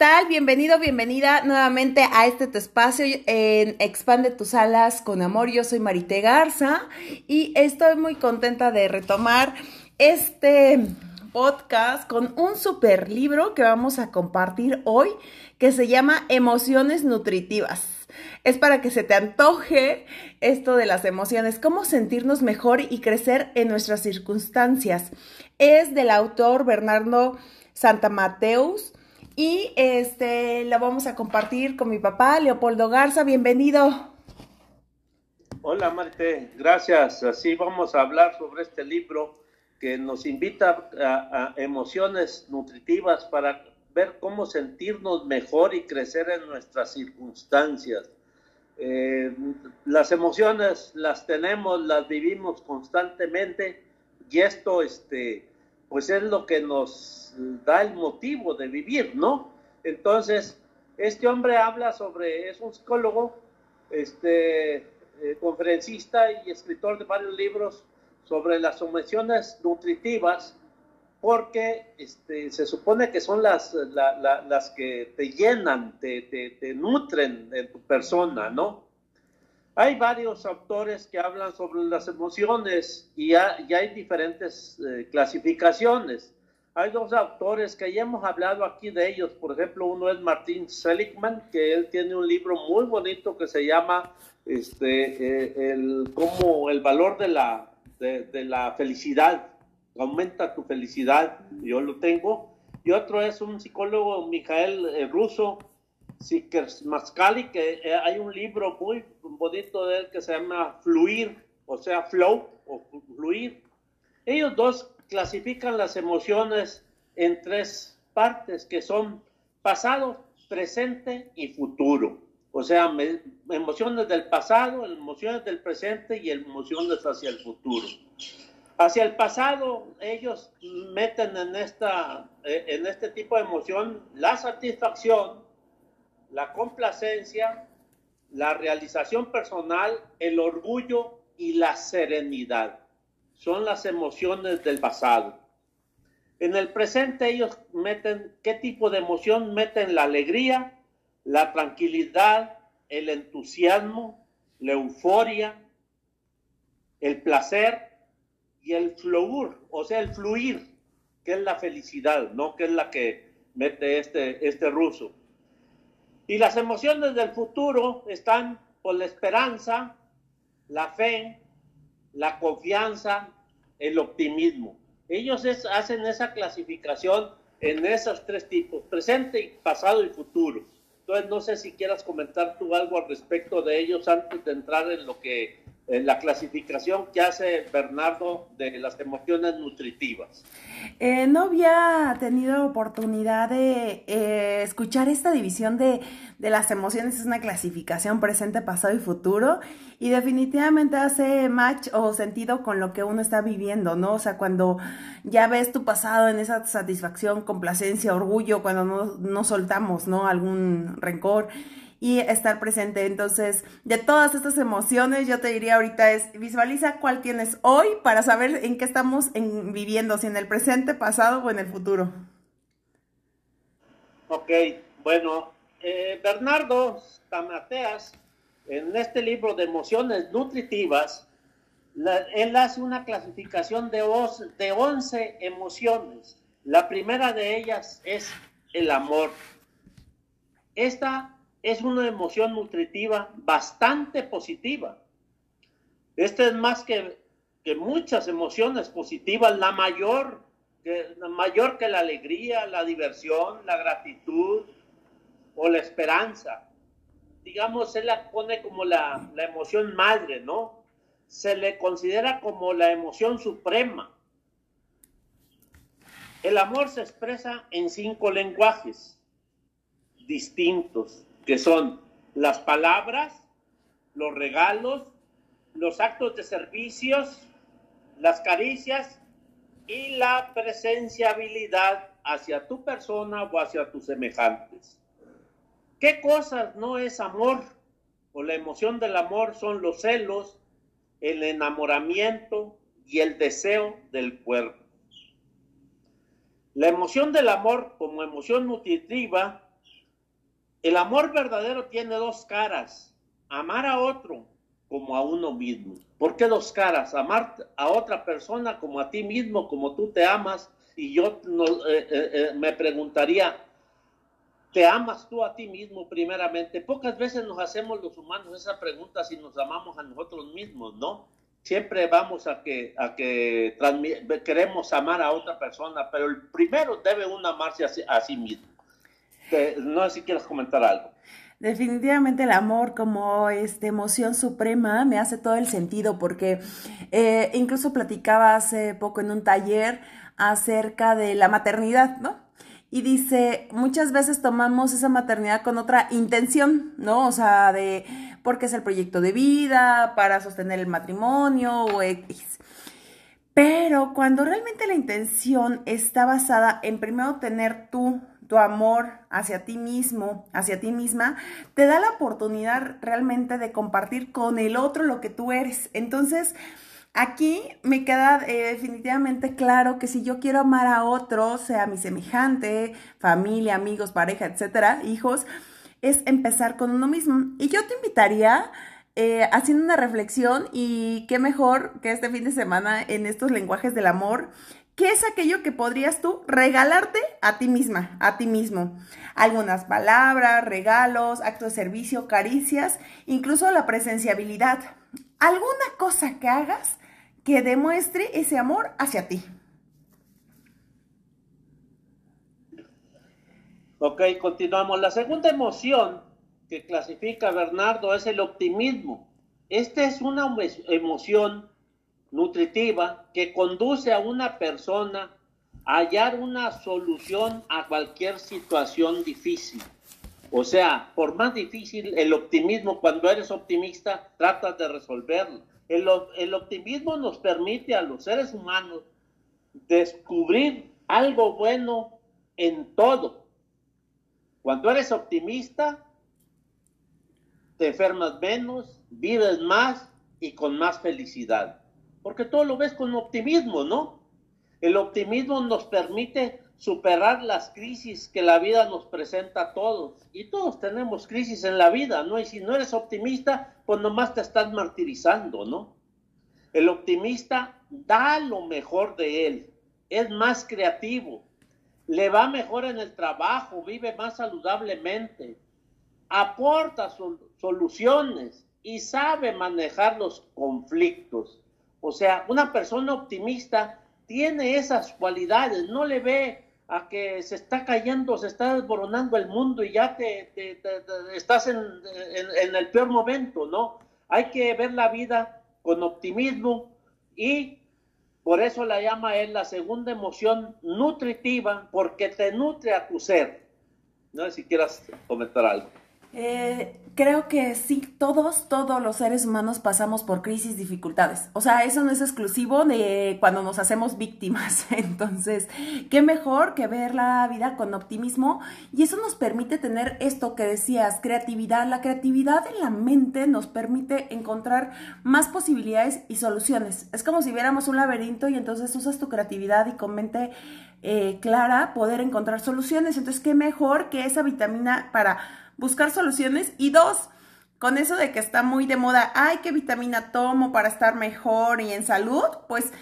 tal? Bienvenido, bienvenida nuevamente a este espacio en Expande tus alas con amor. Yo soy Marité Garza y estoy muy contenta de retomar este podcast con un super libro que vamos a compartir hoy que se llama Emociones Nutritivas. Es para que se te antoje esto de las emociones, cómo sentirnos mejor y crecer en nuestras circunstancias. Es del autor Bernardo Santa Mateus y este la vamos a compartir con mi papá, Leopoldo Garza. Bienvenido. Hola Marte, gracias. Así vamos a hablar sobre este libro que nos invita a, emociones nutritivas para ver cómo sentirnos mejor y crecer en nuestras circunstancias. Eh, las emociones las tenemos, las vivimos constantemente y esto este, pues es lo que nos da el motivo de vivir, ¿no? Entonces, este hombre habla sobre, es un psicólogo, este, eh, conferencista y escritor de varios libros sobre las emociones nutritivas, porque este, se supone que son las, las que te llenan, te, te, nutren en tu persona, ¿no? Hay varios autores que hablan sobre las emociones y, ya hay diferentes eh, clasificaciones. Hay dos autores que ya hemos hablado aquí de ellos. Por ejemplo, uno es Martín Seligman, que él tiene un libro muy bonito que se llama este, eh, el, como el valor de la, de, la felicidad. Aumenta tu felicidad. Yo lo tengo. Y otro es un psicólogo, Mijael eh, Russo, Mascali, que eh, hay un libro muy bonito de él que se llama Fluir, o sea, flow o fluir. Ellos dos clasifican las emociones en tres partes que son pasado, presente y futuro. O sea, emociones del pasado, emociones del presente y emociones hacia el futuro. Hacia el pasado, ellos meten en, esta, eh, en este tipo de emoción la satisfacción, la complacencia, la realización personal, el orgullo y la serenidad. Son las emociones del pasado. En el presente ellos meten, ¿qué tipo de emoción? Meten la alegría, la tranquilidad, el entusiasmo, la euforia, el placer y el fluir, o sea, el fluir, que es la felicidad, ¿no? Que es la que mete este, este ruso. Y las emociones del futuro están por la esperanza, la fe, la confianza, el optimismo. Ellos hacen esa clasificación en esos tres tipos, presente, pasado y futuro. Entonces, no sé si quieras comentar tú algo al respecto de ellos antes de entrar en lo que la clasificación que hace Bernardo de las emociones nutritivas. Eh, no había tenido oportunidad de eh, escuchar esta división de, de, las emociones, es una clasificación presente, pasado y futuro, y definitivamente hace match o sentido con lo que uno está viviendo, ¿no? O sea, cuando ya ves tu pasado en esa satisfacción, complacencia, orgullo, cuando no, no soltamos, ¿no? Algún rencor y estar presente. Entonces, de todas estas emociones, yo te diría ahorita es visualiza cuál tienes hoy para saber en qué estamos viviendo, si en el presente, pasado o en el futuro. Ok, bueno, eh, Bernardo Tamateas, en este libro de emociones nutritivas, él hace una clasificación de, de 11 emociones. La primera de ellas es el amor. Esta es una emoción nutritiva bastante positiva. Esta es más que, que muchas emociones positivas, la mayor, que, mayor que la alegría, la diversión, la gratitud o la esperanza. Digamos, se la pone como la, la emoción madre, ¿no? Se le considera como la emoción suprema. El amor se expresa en cinco lenguajes distintos que son las palabras, los regalos, los actos de servicios, las caricias y la presenciabilidad hacia tu persona o hacia tus semejantes. ¿Qué cosas no es amor? O la emoción del amor son los celos, el enamoramiento y el deseo del cuerpo. La emoción del amor como emoción nutritiva El amor verdadero tiene dos caras, amar a otro como a uno mismo. ¿Por qué dos caras? Amar a otra persona como a ti mismo, como tú te amas. Y yo eh, eh, eh, me preguntaría, ¿te amas tú a ti mismo primeramente? Pocas veces nos hacemos los humanos esa pregunta si nos amamos a nosotros mismos, ¿no? Siempre vamos a que, a que queremos amar a otra persona, pero el primero debe uno amarse a sí mismo no sé si quieres comentar algo. Definitivamente el amor como esta emoción suprema me hace todo el sentido porque eh, incluso platicaba hace poco en un taller acerca de la maternidad, ¿no? Y dice, muchas veces tomamos esa maternidad con otra intención, ¿no? O sea, de porque es el proyecto de vida, para sostener el matrimonio o X. Pero cuando realmente la intención está basada en primero tener tú tu amor hacia ti mismo, hacia ti misma, te da la oportunidad realmente de compartir con el otro lo que tú eres. Entonces, aquí me queda eh, definitivamente claro que si yo quiero amar a otro, sea mi semejante, familia, amigos, pareja, etcétera, hijos, es empezar con uno mismo. Y yo te invitaría eh, haciendo una reflexión y qué mejor que este fin de semana en estos lenguajes del amor, ¿Qué es aquello que podrías tú regalarte a ti misma, a ti mismo? Algunas palabras, regalos, actos de servicio, caricias, incluso la presenciabilidad. Alguna cosa que hagas que demuestre ese amor hacia ti. Ok, continuamos. La segunda emoción que clasifica Bernardo es el optimismo. Esta es una emoción nutritiva que conduce a una persona a hallar una solución a cualquier situación difícil. O sea, por más difícil el optimismo, cuando eres optimista, tratas de resolverlo. El, el optimismo nos permite a los seres humanos descubrir algo bueno en todo. Cuando eres optimista, te enfermas menos, vives más y con más felicidad porque todo lo ves con optimismo, ¿no? El optimismo nos permite superar las crisis que la vida nos presenta a todos. Y todos tenemos crisis en la vida, ¿no? Y si no eres optimista, pues nomás te estás martirizando, ¿no? El optimista da lo mejor de él, es más creativo, le va mejor en el trabajo, vive más saludablemente, aporta soluciones y sabe manejar los conflictos. O sea, una persona optimista tiene esas cualidades, no le ve a que se está cayendo, se está desboronando el mundo y ya te, estás en, el peor momento, ¿no? Hay que ver la vida con optimismo y por eso la llama él la segunda emoción nutritiva, porque te nutre a tu ser. No sé si quieras comentar algo. Eh, creo que sí, todos, todos los seres humanos pasamos por crisis, dificultades. O sea, eso no es exclusivo de cuando nos hacemos víctimas. Entonces, qué mejor que ver la vida con optimismo y eso nos permite tener esto que decías, creatividad. La creatividad en la mente nos permite encontrar más posibilidades y soluciones. Es como si viéramos un laberinto y entonces usas tu creatividad y con mente eh, clara poder encontrar soluciones. Entonces, qué mejor que esa vitamina para buscar soluciones y dos, con eso de que está muy de moda, ay, qué vitamina tomo para estar mejor y en salud, pues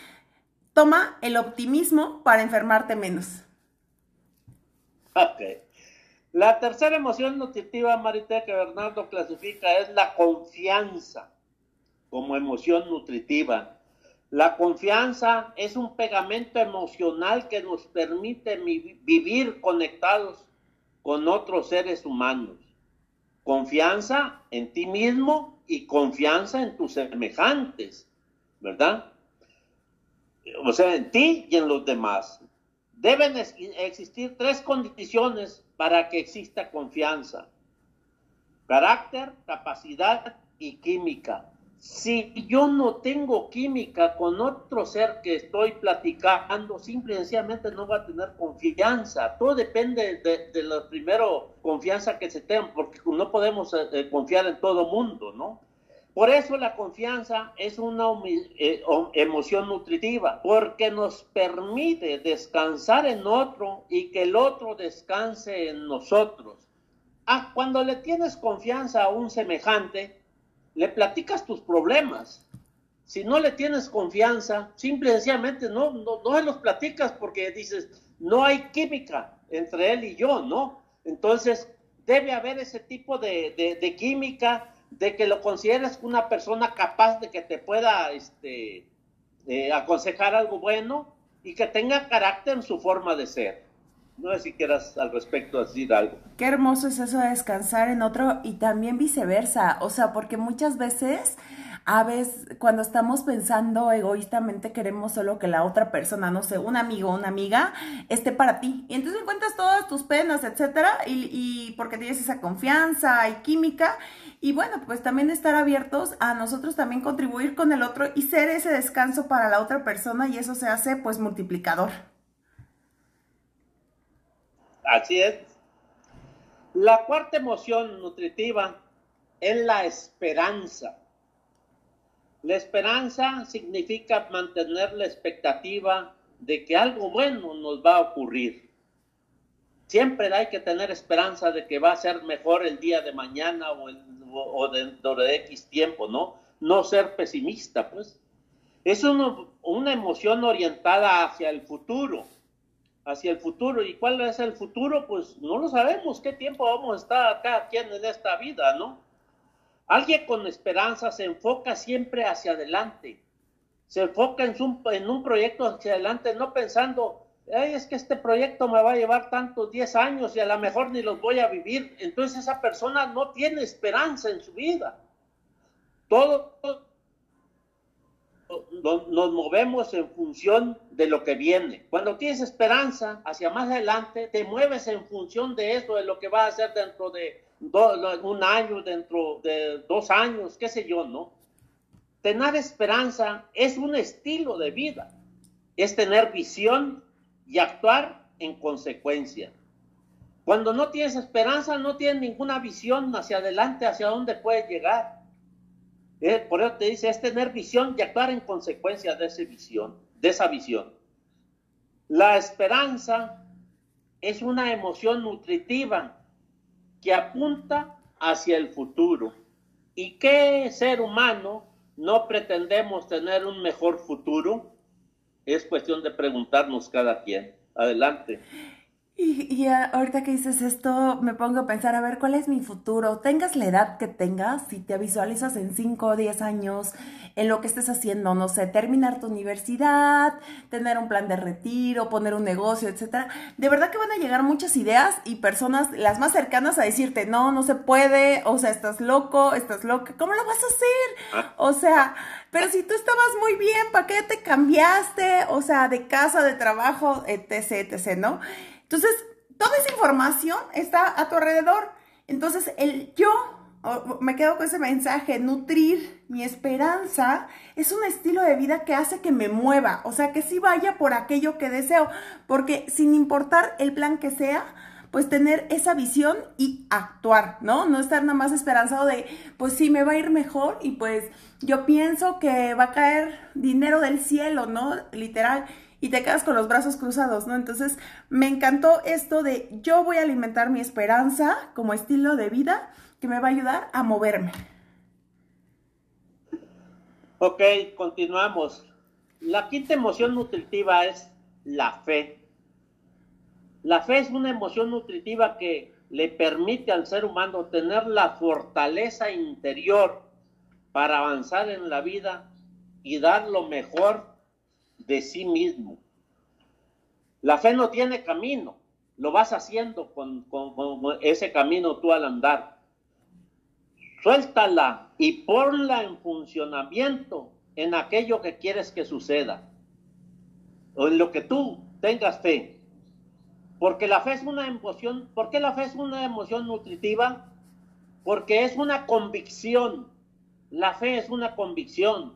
toma el optimismo para enfermarte menos. Ok. La tercera emoción nutritiva, Marita, que Bernardo clasifica es la confianza como emoción nutritiva. La confianza es un pegamento emocional que nos permite vivir conectados con otros seres humanos confianza en ti mismo y confianza en tus semejantes, ¿verdad? O sea, en ti y en los demás. Deben existir tres condiciones para que exista confianza. Carácter, capacidad y química si yo no tengo química con otro ser que estoy platicando, simple y sencillamente no va a tener confianza. Todo depende de, la primero confianza que se tenga, porque no podemos eh, eh, confiar en todo mundo, ¿no? Por eso la confianza es una eh, emoción nutritiva, porque nos permite descansar en otro y que el otro descanse en nosotros. Ah, cuando le tienes confianza a un semejante, le platicas tus problemas. Si no le tienes confianza, simple y sencillamente no, no, no los platicas porque dices, no hay química entre él y yo, ¿no? Entonces, debe haber ese tipo de, química, de que lo consideres una persona capaz de que te pueda este, eh, aconsejar algo bueno y que tenga carácter en su forma de ser. No sé si quieras al respecto decir algo. Qué hermoso es eso de descansar en otro y también viceversa. O sea, porque muchas veces a veces cuando estamos pensando egoístamente queremos solo que la otra persona, no sé, un amigo una amiga esté para ti. Y entonces encuentras todas tus penas, etcétera, y, y porque tienes esa confianza y química. Y bueno, pues también estar abiertos a nosotros también contribuir con el otro y ser ese descanso para la otra persona y eso se hace pues multiplicador. Así es. La cuarta emoción nutritiva es la esperanza. La esperanza significa mantener la expectativa de que algo bueno nos va a ocurrir. Siempre hay que tener esperanza de que va a ser mejor el día de mañana o, dentro de X tiempo, ¿no? No ser pesimista, pues. Es una emoción orientada hacia el futuro, hacia el futuro. ¿Y cuál es el futuro? Pues no lo sabemos, qué tiempo vamos a estar acá, quién en esta vida, ¿no? Alguien con esperanza se enfoca siempre hacia adelante, se enfoca en un, en un proyecto hacia adelante, no pensando, es que este proyecto me va a llevar tantos 10 años y a lo mejor ni los voy a vivir. Entonces esa persona no tiene esperanza en su vida. Todo, nos movemos en función de lo que viene. Cuando tienes esperanza hacia más adelante, te mueves en función de eso, de lo que va a hacer dentro de un año, dentro de dos años, qué sé yo, ¿no? Tener esperanza es un estilo de vida, es tener visión y actuar en consecuencia. Cuando no tienes esperanza, no tienes ninguna visión hacia adelante, hacia dónde puedes llegar. Eh, por eso te dice, es tener visión y actuar en consecuencia de esa visión, de esa visión. La esperanza es una emoción nutritiva que apunta hacia el futuro. ¿Y qué ser humano no pretendemos tener un mejor futuro? Es cuestión de preguntarnos cada quien. Adelante. Y, ahorita que dices esto, me pongo a pensar, a ver, ¿cuál es mi futuro? Tengas la edad que tengas, si te visualizas en 5 o 10 años, en lo que estés haciendo, no sé, terminar tu universidad, tener un plan de retiro, poner un negocio, etcétera. De verdad que van a llegar muchas ideas y personas, las más cercanas, a decirte, no, no se puede, o sea, estás loco, estás loca, ¿cómo lo vas a hacer? Ah. O sea, pero si tú estabas muy bien, ¿para qué te cambiaste? O sea, de casa, de trabajo, etc., etc., ¿no? Entonces, toda esa información está a tu alrededor. Entonces, el yo, me quedo con ese mensaje, nutrir mi esperanza, es un estilo de vida que hace que me mueva, o sea, que sí vaya por aquello que deseo, porque sin importar el plan que sea, pues tener esa visión y actuar, ¿no? No estar nada más esperanzado de, pues sí, me va a ir mejor y pues yo pienso que va a caer dinero del cielo, ¿no? Literal y te quedas con los brazos cruzados, ¿no? Entonces, me encantó esto de yo voy a alimentar mi esperanza como estilo de vida que me va a ayudar a moverme. Ok, continuamos. La quinta emoción nutritiva es la fe. La fe es una emoción nutritiva que le permite al ser humano tener la fortaleza interior para avanzar en la vida y dar lo mejor de sí mismo. La fe no tiene camino, lo vas haciendo con, ese camino tú al andar. Suéltala y ponla en funcionamiento en aquello que quieres que suceda, o en lo que tú tengas fe. Porque la fe es una emoción, ¿por qué la fe es una emoción nutritiva? Porque es una convicción. La fe es una convicción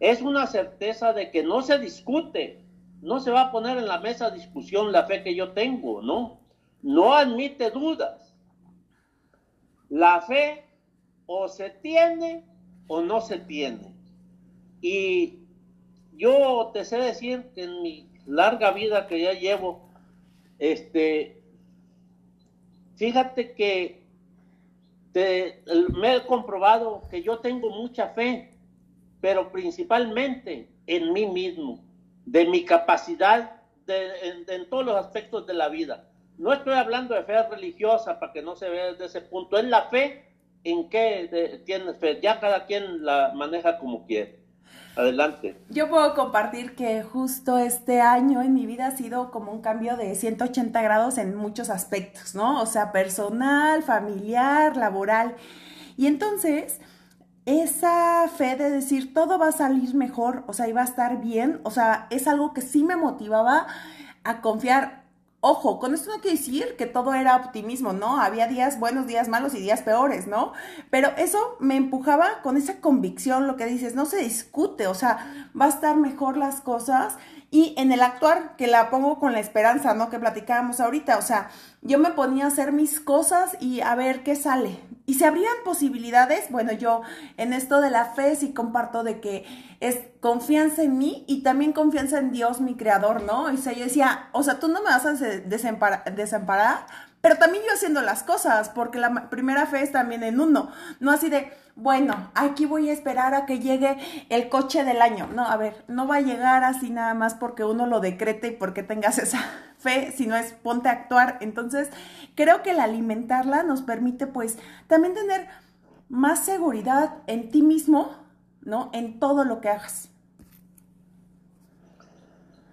es una certeza de que no se discute, no se va a poner en la mesa discusión la fe que yo tengo, ¿no? No admite dudas. La fe o se tiene o no se tiene. Y yo te sé decir que en mi larga vida que ya llevo, este, fíjate que me he comprobado que yo tengo mucha fe, pero principalmente en mí mismo, de mi capacidad en, todos los aspectos de la vida. No estoy hablando de fe religiosa para que no se vea desde ese punto, es la fe en que tienes fe, ya cada quien la maneja como quiere. Adelante. Yo puedo compartir que justo este año en mi vida ha sido como un cambio de 180 grados en muchos aspectos, ¿no? O sea, personal, familiar, laboral. Y entonces, esa fe de decir todo va a salir mejor, o sea, iba a estar bien, o sea, es algo que sí me motivaba a confiar Ojo, con esto no quiere decir que todo era optimismo, ¿no? Había días buenos, días malos y días peores, ¿no? Pero eso me empujaba con esa convicción, lo que dices, no se discute, o sea, va a estar mejor las cosas y en el actuar, que la pongo con la esperanza, ¿no? Que platicábamos ahorita, o sea, yo me ponía a hacer mis cosas y a ver qué sale. Y se abrían posibilidades, bueno, yo en esto de la fe sí comparto de que es confianza en mí y también confianza en Dios, mi creador, ¿no? O sea, yo decía, o sea, tú no me vas a desamparar, desamparar pero también yo haciendo las cosas, porque la primera fe es también en uno, no así de, bueno, aquí voy a esperar a que llegue el coche del año. No, a ver, no va a llegar así nada más porque uno lo decrete y porque tengas esa fe, sino es ponte a actuar. Entonces, creo que el alimentarla nos permite pues también tener más seguridad en ti mismo, ¿no? En todo lo que hagas.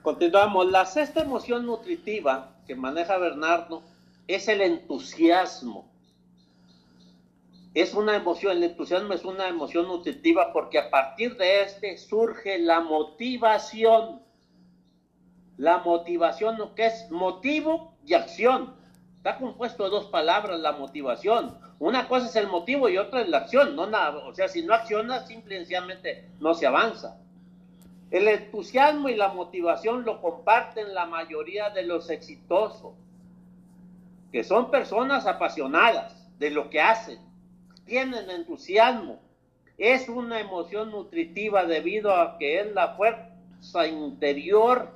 Continuamos. La sexta emoción nutritiva que maneja Bernardo es el entusiasmo. Es una emoción, el entusiasmo es una emoción nutritiva porque a partir de este surge la motivación. La motivación, que es motivo y acción. Está compuesto de dos palabras, la motivación. Una cosa es el motivo y otra es la acción. No nada, o sea, si no accionas, simplemente no se avanza. El entusiasmo y la motivación lo comparten la mayoría de los exitosos que son personas apasionadas de lo que hacen, tienen entusiasmo, es una emoción nutritiva debido a que es la fuerza interior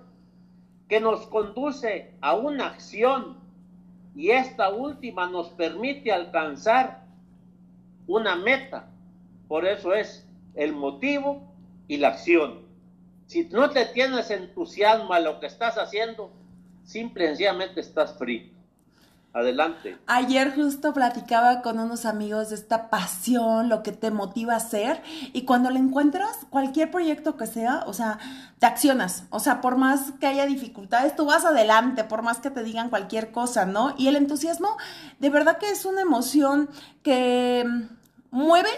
que nos conduce a una acción y esta última nos permite alcanzar una meta. Por eso es el motivo y la acción. Si no te tienes entusiasmo a lo que estás haciendo, simple y sencillamente estás frito. Adelante. Ayer justo platicaba con unos amigos de esta pasión, lo que te motiva a hacer, y cuando le encuentras, cualquier proyecto que sea, o sea, te accionas, o sea, por más que haya dificultades, tú vas adelante, por más que te digan cualquier cosa, ¿no? Y el entusiasmo, de verdad que es una emoción que mueve,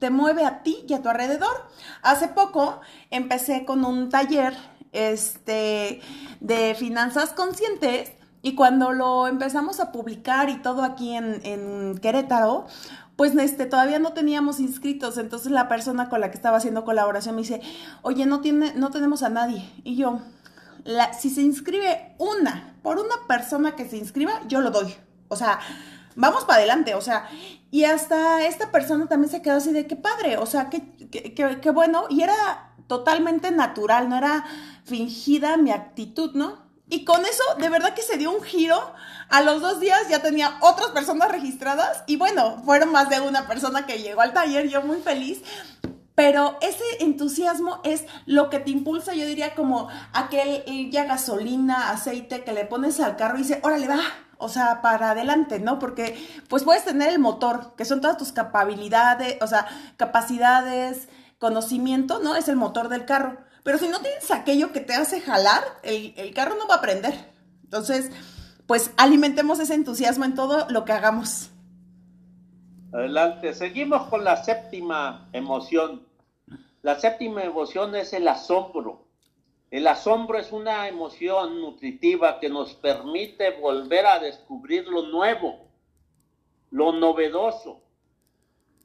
te mueve a ti y a tu alrededor. Hace poco empecé con un taller este, de finanzas conscientes y cuando lo empezamos a publicar y todo aquí en, Querétaro, pues este, todavía no teníamos inscritos. Entonces la persona con la que estaba haciendo colaboración me dice, oye, no, tiene, no tenemos a nadie. Y yo, si se inscribe una, por una persona que se inscriba, yo lo doy. O sea, vamos para adelante. O sea, y hasta esta persona también se quedó así de qué padre. O sea, qué, qué bueno. Y era totalmente natural, no era fingida mi actitud, ¿no? Y con eso, de verdad que se dio un giro. A los dos días ya tenía otras personas registradas y bueno, fueron más de una persona que llegó al taller, yo muy feliz. Pero ese entusiasmo es lo que te impulsa, yo diría como aquel ya gasolina, aceite que le pones al carro y dice, órale, va, o sea, para adelante, ¿no? Porque pues puedes tener el motor, que son todas tus capacidades, o sea, capacidades, conocimiento, ¿no? Es el motor del carro pero si no tienes aquello que te hace jalar, el, carro no va a prender. Entonces, pues alimentemos ese entusiasmo en todo lo que hagamos. Adelante, seguimos con la séptima emoción. La séptima emoción es el asombro. El asombro es una emoción nutritiva que nos permite volver a descubrir lo nuevo, lo novedoso.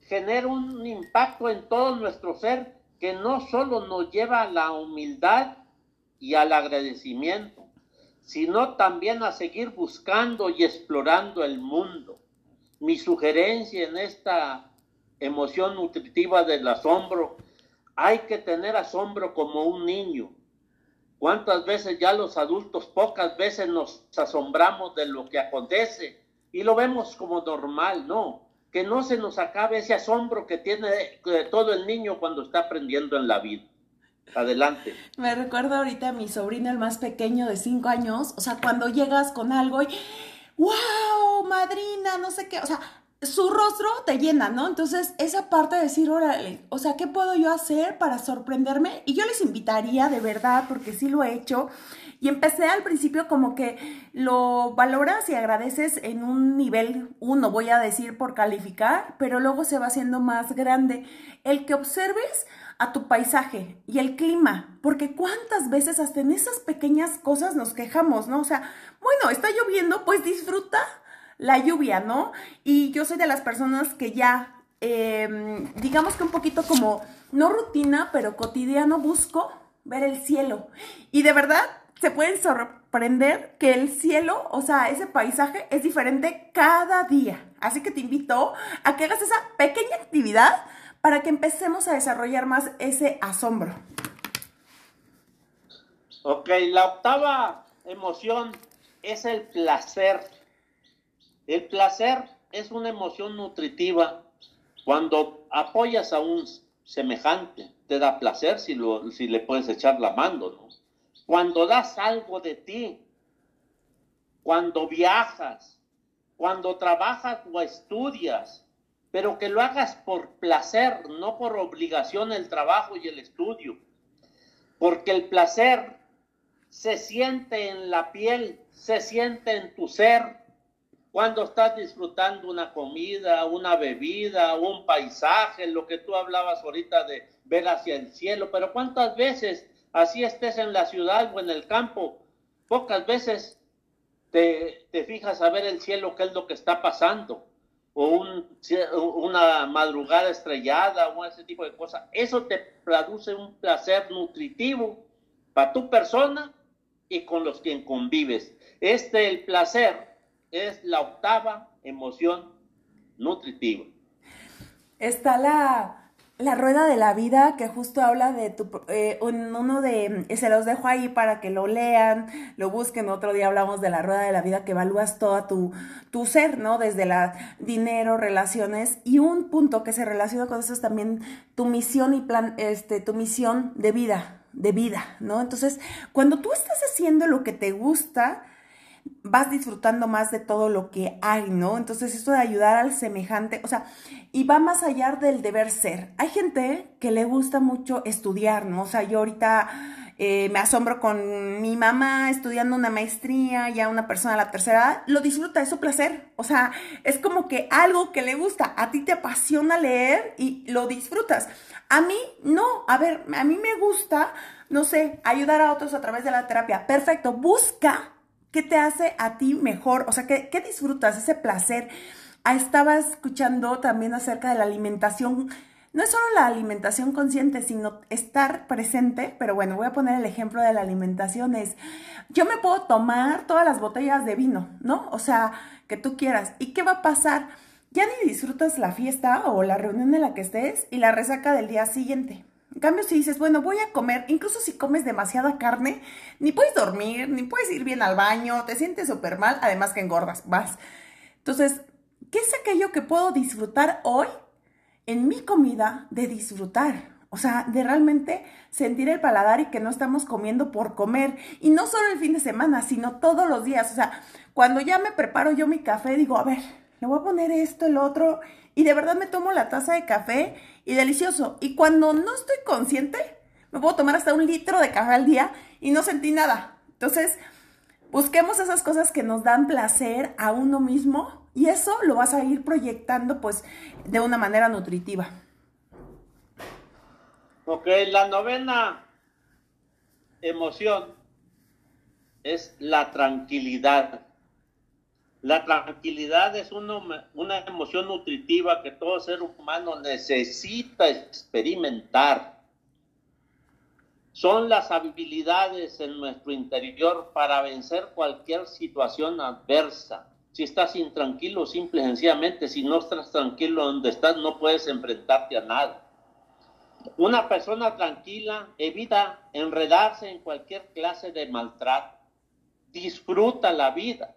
Genera un impacto en todo nuestro ser que no solo nos lleva a la humildad y al agradecimiento, sino también a seguir buscando y explorando el mundo. Mi sugerencia en esta emoción nutritiva del asombro, hay que tener asombro como un niño. ¿Cuántas veces ya los adultos, pocas veces nos asombramos de lo que acontece y lo vemos como normal? No, que no se nos acabe ese asombro que tiene todo el niño cuando está aprendiendo en la vida. Adelante. Me recuerdo ahorita a mi sobrino, el más pequeño de cinco años, o sea, cuando llegas con algo y, wow, madrina, no sé qué, o sea, su rostro te llena, ¿no? Entonces, esa parte de decir, órale, o sea, ¿qué puedo yo hacer para sorprenderme? Y yo les invitaría de verdad, porque sí lo he hecho, y empecé al principio como que lo valoras y agradeces en un nivel uno, voy a decir por calificar, pero luego se va haciendo más grande. El que observes a tu paisaje y el clima, porque cuántas veces hasta en esas pequeñas cosas nos quejamos, ¿no? O sea, bueno, está lloviendo, pues disfruta la lluvia, ¿no? Y yo soy de las personas que ya, em, digamos que un poquito como, no rutina, pero cotidiano busco ver el cielo. Y de verdad, se pueden sorprender que el cielo, o sea, ese paisaje es diferente cada día. Así que te invito a que hagas esa pequeña actividad para que empecemos a desarrollar más ese asombro. Ok, la octava emoción es el placer. El placer es una emoción nutritiva. Cuando apoyas a un semejante, te da placer si, lo, si le puedes echar la mano, ¿no? Cuando das algo de ti, cuando viajas, cuando trabajas o estudias, pero que lo hagas por placer, no por obligación el trabajo y el estudio. Porque el placer se siente en la piel, se siente en tu ser, cuando estás disfrutando una comida, una bebida, un paisaje, lo que tú hablabas ahorita de ver hacia el cielo, pero cuántas veces así estés en la ciudad o en el campo, pocas veces te, fijas a ver el cielo, qué es lo que está pasando, o una madrugada estrellada o ese tipo de cosas. Eso te produce un placer nutritivo para tu persona y con los que convives. Este, el placer, es la octava emoción nutritiva. Está la la rueda de la vida que justo habla de tu, eh, uno de, se los dejo ahí para que lo lean, lo busquen, otro día hablamos de la rueda de la vida que evalúas todo tu, tu ser, ¿no? Desde la dinero, relaciones y un punto que se relaciona con eso es también tu misión y plan, este, tu misión de vida, de vida, ¿no? Entonces, cuando tú estás haciendo lo que te gusta, vas disfrutando más de todo lo que hay, ¿no? Entonces esto de ayudar al semejante, o sea, y va más allá del deber ser. Hay gente que le gusta mucho estudiar, ¿no? O sea, yo ahorita eh, me asombro con mi mamá estudiando una maestría, ya una persona de la tercera edad, lo disfruta, es su placer. O sea, es como que algo que le gusta, a ti te apasiona leer y lo disfrutas. A mí no, a ver, a mí me gusta, no sé, ayudar a otros a través de la terapia. Perfecto, busca ¿Qué te hace a ti mejor? O sea, ¿qué, disfrutas? Ese placer. Ah, estaba escuchando también acerca de la alimentación. No es solo la alimentación consciente, sino estar presente. Pero bueno, voy a poner el ejemplo de la alimentación. Es, yo me puedo tomar todas las botellas de vino, ¿no? O sea, que tú quieras. ¿Y qué va a pasar? Ya ni disfrutas la fiesta o la reunión en la que estés y la resaca del día siguiente. En cambio, si dices, bueno, voy a comer, incluso si comes demasiada carne, ni puedes dormir, ni puedes ir bien al baño, te sientes súper mal, además que engordas vas. Entonces, ¿qué es aquello que puedo disfrutar hoy en mi comida de disfrutar? O sea, de realmente sentir el paladar y que no estamos comiendo por comer. Y no solo el fin de semana, sino todos los días. O sea, cuando ya me preparo yo mi café, digo, a ver, le voy a poner esto, el otro. Y de verdad me tomo la taza de café y delicioso. Y cuando no estoy consciente, me puedo tomar hasta un litro de café al día y no sentí nada. Entonces, busquemos esas cosas que nos dan placer a uno mismo y eso lo vas a ir proyectando pues de una manera nutritiva. Ok, la novena emoción es la tranquilidad. La tranquilidad es una emoción nutritiva que todo ser humano necesita experimentar. Son las habilidades en nuestro interior para vencer cualquier situación adversa. Si estás intranquilo, simple y sencillamente, si no estás tranquilo donde estás, no puedes enfrentarte a nada. Una persona tranquila evita enredarse en cualquier clase de maltrato. Disfruta la vida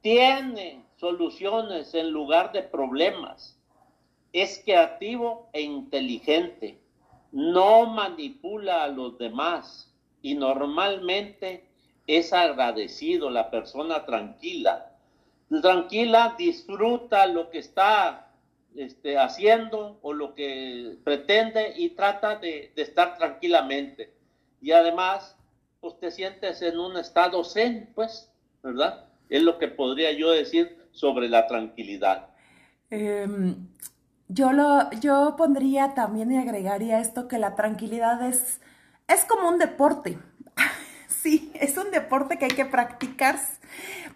tiene soluciones en lugar de problemas. Es creativo e inteligente. No manipula a los demás y normalmente es agradecido la persona tranquila. Tranquila disfruta lo que está este, haciendo o lo que pretende y trata de, de estar tranquilamente. Y además, pues te sientes en un estado zen, pues, ¿verdad? Es lo que podría yo decir sobre la tranquilidad. Em, yo, lo, yo pondría también y agregaría esto que la tranquilidad es, es como un deporte. Sí, es un deporte que hay que practicar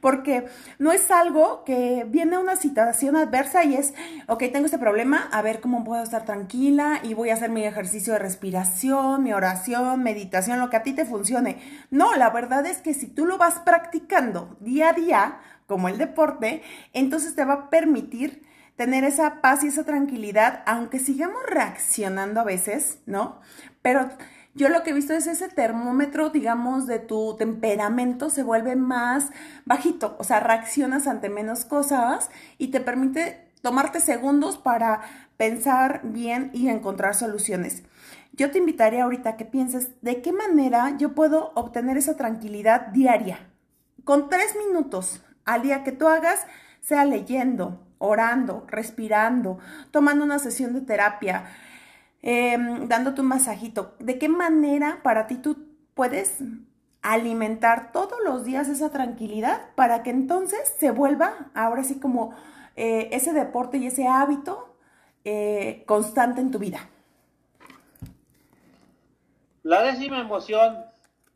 porque no es algo que viene una situación adversa y es, ok, tengo este problema, a ver cómo puedo estar tranquila y voy a hacer mi ejercicio de respiración, mi oración, meditación, lo que a ti te funcione. No, la verdad es que si tú lo vas practicando día a día, como el deporte, entonces te va a permitir tener esa paz y esa tranquilidad, aunque sigamos reaccionando a veces, ¿no? Pero yo lo que he visto es ese termómetro, digamos, de tu temperamento se vuelve más bajito, o sea, reaccionas ante menos cosas y te permite tomarte segundos para pensar bien y encontrar soluciones. Yo te invitaría ahorita a que pienses de qué manera yo puedo obtener esa tranquilidad diaria. Con tres minutos al día que tú hagas, sea leyendo, orando, respirando, tomando una sesión de terapia, eh, dándote un masajito. ¿De qué manera para ti tú puedes alimentar todos los días esa tranquilidad para que entonces se vuelva ahora sí como eh, ese deporte y ese hábito eh, constante en tu vida? La décima emoción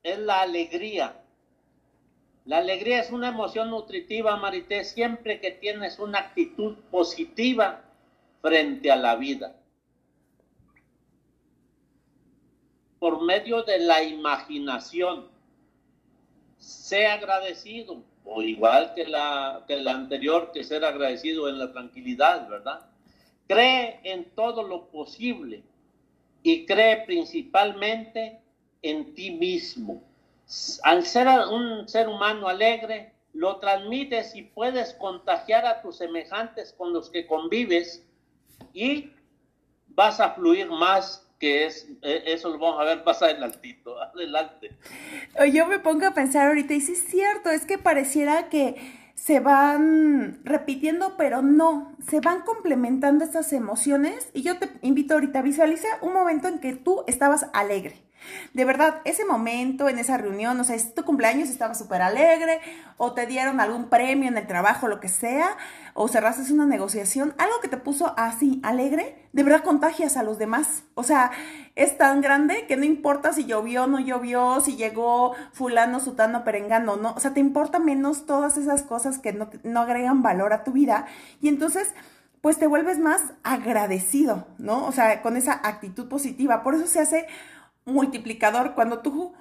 es la alegría. La alegría es una emoción nutritiva, Marité, siempre que tienes una actitud positiva frente a la vida. Por medio de la imaginación. Sea agradecido, o igual que la, que la anterior, que ser agradecido en la tranquilidad, ¿verdad? Cree en todo lo posible y cree principalmente en ti mismo. Al ser un ser humano alegre, lo transmites y puedes contagiar a tus semejantes con los que convives y vas a fluir más que es, e, eso lo vamos a ver más adelantito, adelante. Yo me pongo a pensar ahorita y sí es cierto, es que pareciera que se van repitiendo, pero no, se van complementando estas emociones y yo te invito ahorita a visualizar un momento en que tú estabas alegre. De verdad, ese momento en esa reunión, o sea, es tu cumpleaños, estaba súper alegre, o te dieron algún premio en el trabajo, lo que sea, o cerraste una negociación, algo que te puso así alegre, de verdad contagias a los demás. O sea, es tan grande que no importa si llovió o no llovió, si llegó fulano, sutano, perengano, no. O sea, te importa menos todas esas cosas que no, no agregan valor a tu vida. Y entonces pues te vuelves más agradecido, ¿no? O sea, con esa actitud positiva. Por eso se hace multiplicador. Cuando tú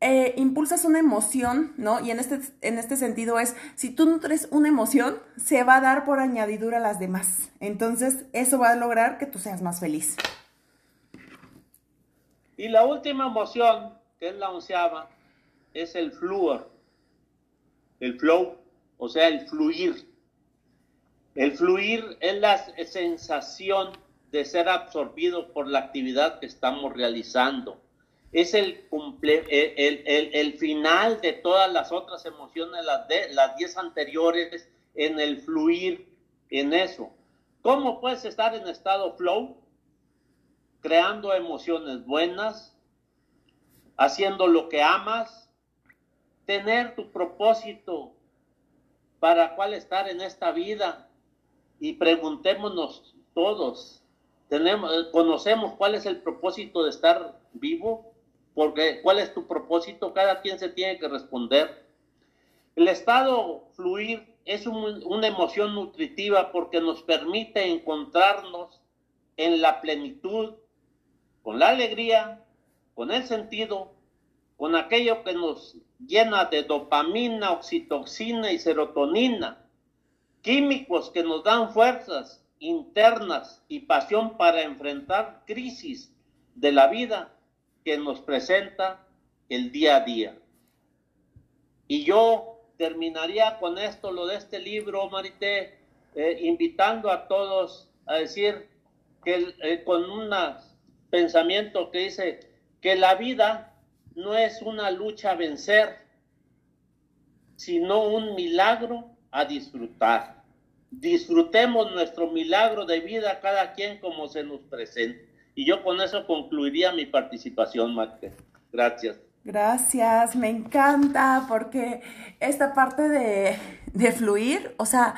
eh, impulsas una emoción, ¿no? Y en este, en este sentido es, si tú nutres una emoción, se va a dar por añadidura a las demás. Entonces, eso va a lograr que tú seas más feliz. Y la última emoción, que es la onceava, es el fluor, el flow, o sea, el fluir. El fluir es la sensación de ser absorbido por la actividad que estamos realizando es el, el, el, final de todas las otras emociones, las, de, las diez anteriores, en el fluir en eso. ¿Cómo puedes estar en estado flow? Creando emociones buenas, haciendo lo que amas, tener tu propósito para cuál estar en esta vida y preguntémonos todos, tenemos, conocemos cuál es el propósito de estar vivo, porque ¿cuál es tu propósito? Cada quien se tiene que responder. El estado fluir es una emoción nutritiva porque nos permite encontrarnos en la plenitud, con la alegría, con el sentido, con aquello que nos llena de dopamina, oxitoxina y serotonina, químicos que nos dan fuerzas internas y pasión para enfrentar crisis de la vida que nos presenta el día a día. Y yo terminaría con esto, lo de este libro, Marité, eh, invitando a todos a decir que eh, con un pensamiento que dice que la vida no es una lucha a vencer, sino un milagro a disfrutar. Disfrutemos nuestro milagro de vida cada quien como se nos presente. Y yo con eso concluiría mi participación, Mate. Gracias. Gracias, me encanta porque esta parte de, de fluir, o sea,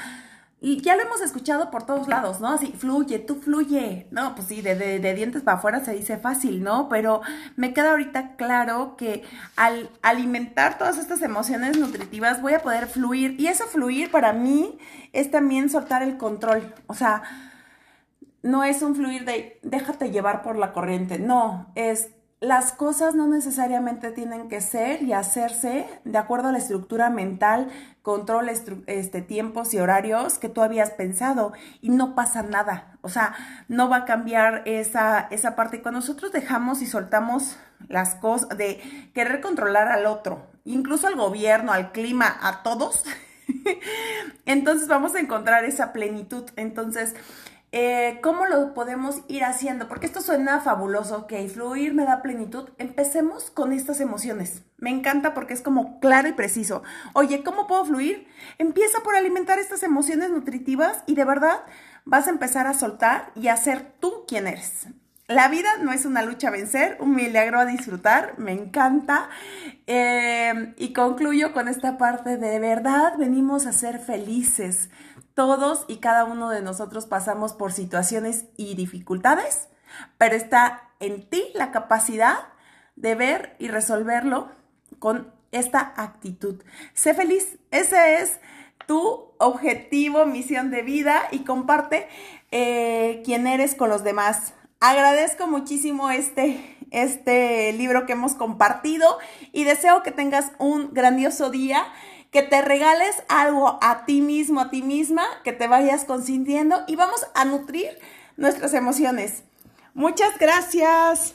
ya lo hemos escuchado por todos lados, ¿no? Así, fluye, tú fluye. No, pues sí, de, de, dientes para afuera se dice fácil, ¿no? Pero me queda ahorita claro que al alimentar todas estas emociones nutritivas voy a poder fluir. Y eso fluir para mí es también soltar el control. O sea, no es un fluir de déjate llevar por la corriente. No, es las cosas no necesariamente tienen que ser y hacerse de acuerdo a la estructura mental, control, este, tiempos y horarios que tú habías pensado y no pasa nada. O sea, no va a cambiar esa, esa parte. Cuando nosotros dejamos y soltamos las cosas de querer controlar al otro, incluso al gobierno, al clima, a todos, entonces vamos a encontrar esa plenitud. Entonces, eh, ¿Cómo lo podemos ir haciendo? Porque esto suena fabuloso, ok, fluir me da plenitud. Empecemos con estas emociones. Me encanta porque es como claro y preciso. Oye, ¿cómo puedo fluir? Empieza por alimentar estas emociones nutritivas y de verdad vas a empezar a soltar y a ser tú quien eres. La vida no es una lucha a vencer, un milagro a disfrutar, me encanta. Eh, y concluyo con esta parte de verdad venimos a ser felices. Todos y cada uno de nosotros pasamos por situaciones y dificultades, pero está en ti la capacidad de ver y resolverlo con esta actitud. Sé feliz, ese es tu objetivo, misión de vida y comparte eh, quién eres con los demás. Agradezco muchísimo este, este libro que hemos compartido y deseo que tengas un grandioso día que te regales algo a ti mismo, a ti misma, que te vayas consintiendo y vamos a nutrir nuestras emociones. Muchas gracias.